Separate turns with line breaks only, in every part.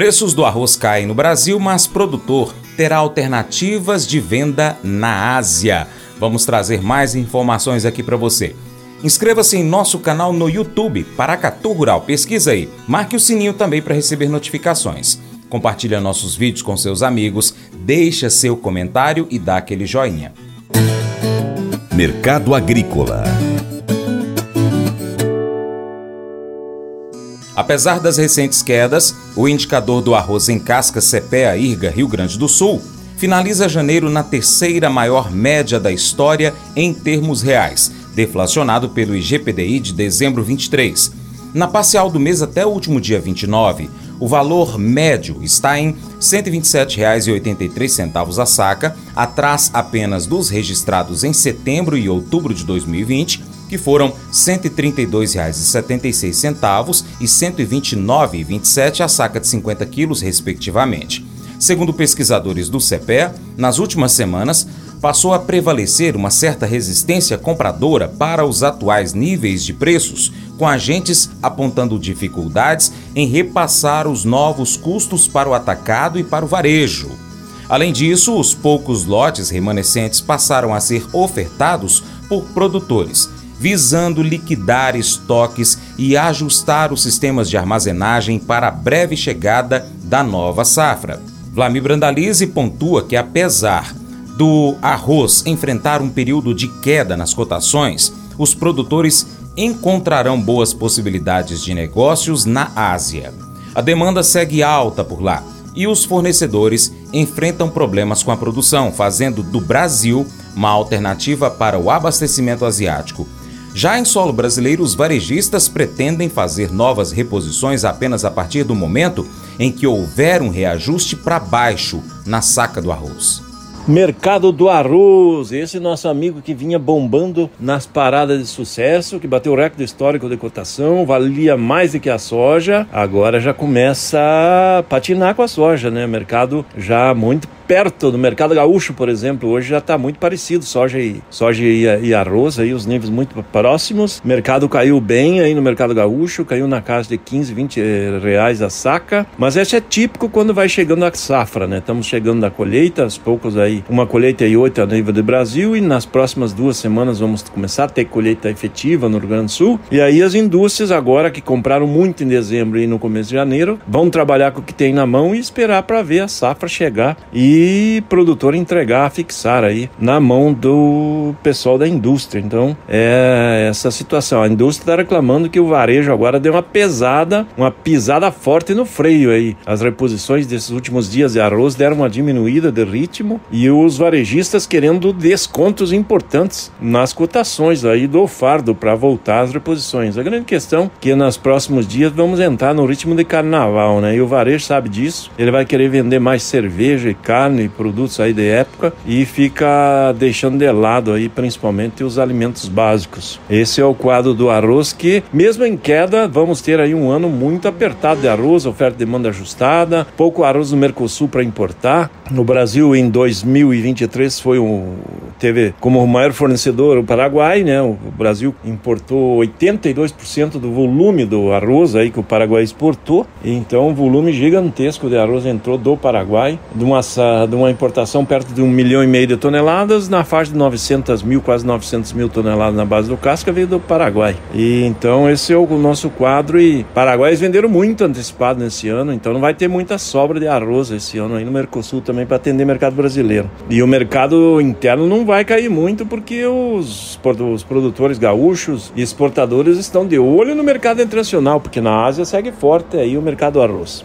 Preços do arroz caem no Brasil, mas produtor terá alternativas de venda na Ásia. Vamos trazer mais informações aqui para você. Inscreva-se em nosso canal no YouTube, Paracatu Rural. Pesquisa aí. Marque o sininho também para receber notificações. Compartilhe nossos vídeos com seus amigos, deixa seu comentário e dá aquele joinha.
Mercado Agrícola
Apesar das recentes quedas, o indicador do arroz em casca CPEA IRGA Rio Grande do Sul finaliza janeiro na terceira maior média da história em termos reais, deflacionado pelo IGPDI de dezembro 23. Na parcial do mês até o último dia 29, o valor médio está em R$ 127,83 a saca, atrás apenas dos registrados em setembro e outubro de 2020 que foram R$ 132,76 e R$ 129,27 a saca de 50 quilos, respectivamente. Segundo pesquisadores do CEPE, nas últimas semanas passou a prevalecer uma certa resistência compradora para os atuais níveis de preços, com agentes apontando dificuldades em repassar os novos custos para o atacado e para o varejo. Além disso, os poucos lotes remanescentes passaram a ser ofertados por produtores visando liquidar estoques e ajustar os sistemas de armazenagem para a breve chegada da nova safra. Vlamir Brandalize pontua que, apesar do arroz enfrentar um período de queda nas cotações, os produtores encontrarão boas possibilidades de negócios na Ásia. A demanda segue alta por lá e os fornecedores enfrentam problemas com a produção, fazendo do Brasil uma alternativa para o abastecimento asiático já em solo brasileiro, os varejistas pretendem fazer novas reposições apenas a partir do momento em que houver um reajuste para baixo na saca do arroz.
Mercado do Arroz, esse nosso amigo que vinha bombando nas paradas de sucesso, que bateu o recorde histórico de cotação, valia mais do que a soja, agora já começa a patinar com a soja, né? Mercado já muito perto do mercado gaúcho, por exemplo, hoje já está muito parecido, soja e soja e, e, arroz aí os níveis muito próximos. O mercado caiu bem aí no mercado gaúcho, caiu na casa de 15, 20 eh, reais a saca, mas esse é típico quando vai chegando a safra, né? Estamos chegando na colheita, aos poucos aí, uma colheita e oito a nível do Brasil e nas próximas duas semanas vamos começar a ter colheita efetiva no Rio Grande do Sul. E aí as indústrias agora que compraram muito em dezembro e no começo de janeiro vão trabalhar com o que tem na mão e esperar para ver a safra chegar e e produtor entregar, fixar aí na mão do pessoal da indústria. Então, é essa situação. A indústria está reclamando que o varejo agora deu uma pesada, uma pisada forte no freio aí. As reposições desses últimos dias de arroz deram uma diminuída de ritmo e os varejistas querendo descontos importantes nas cotações aí do fardo para voltar às reposições. A grande questão é que nos próximos dias vamos entrar no ritmo de carnaval, né? E o varejo sabe disso. Ele vai querer vender mais cerveja e carne carne, produtos aí de época e fica deixando de lado aí principalmente os alimentos básicos. Esse é o quadro do arroz que, mesmo em queda, vamos ter aí um ano muito apertado de arroz, oferta e demanda ajustada, pouco arroz no Mercosul para importar. No Brasil, em 2023, foi um, teve como maior fornecedor o Paraguai, né? O Brasil importou 82% do volume do arroz aí que o Paraguai exportou, então um volume gigantesco de arroz entrou do Paraguai, de uma de uma importação perto de um milhão e meio de toneladas, na faixa de 900 mil, quase 900 mil toneladas na base do casca, veio do Paraguai. E então esse é o nosso quadro e paraguaios venderam muito antecipado nesse ano, então não vai ter muita sobra de arroz esse ano aí no Mercosul também para atender o mercado brasileiro. E o mercado interno não vai cair muito porque os, os produtores gaúchos e exportadores estão de olho no mercado internacional, porque na Ásia segue forte aí o mercado do arroz.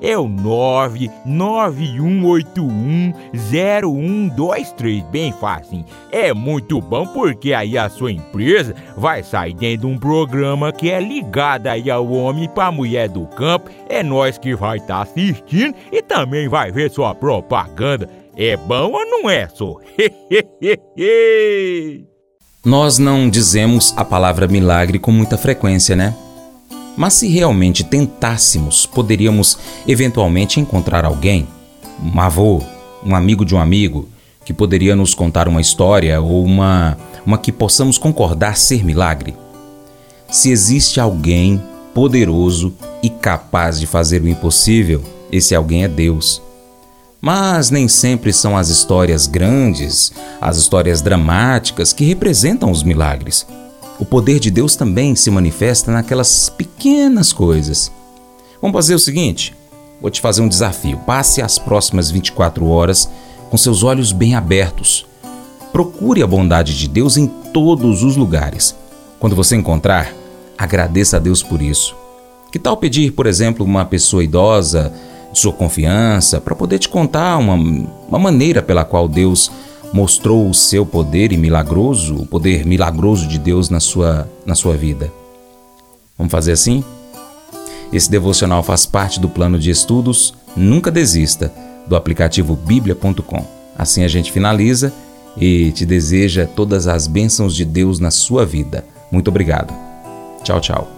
é o 991810123, bem fácil. É muito bom porque aí a sua empresa vai sair dentro de um programa que é ligado aí ao homem para mulher do campo. É nós que vai estar tá assistindo e também vai ver sua propaganda. É bom ou não é, só?
Nós não dizemos a palavra milagre com muita frequência, né? Mas se realmente tentássemos, poderíamos eventualmente encontrar alguém, um avô, um amigo de um amigo, que poderia nos contar uma história ou uma, uma que possamos concordar ser milagre. Se existe alguém poderoso e capaz de fazer o impossível, esse alguém é Deus. Mas nem sempre são as histórias grandes, as histórias dramáticas que representam os milagres. O poder de Deus também se manifesta naquelas pequenas coisas. Vamos fazer o seguinte: vou te fazer um desafio. Passe as próximas 24 horas com seus olhos bem abertos. Procure a bondade de Deus em todos os lugares. Quando você encontrar, agradeça a Deus por isso. Que tal pedir, por exemplo, uma pessoa idosa de sua confiança para poder te contar uma, uma maneira pela qual Deus mostrou o seu poder e milagroso, o poder milagroso de Deus na sua, na sua vida. Vamos fazer assim? Esse devocional faz parte do plano de estudos Nunca Desista, do aplicativo bíblia.com. Assim a gente finaliza e te deseja todas as bênçãos de Deus na sua vida. Muito obrigado. Tchau, tchau.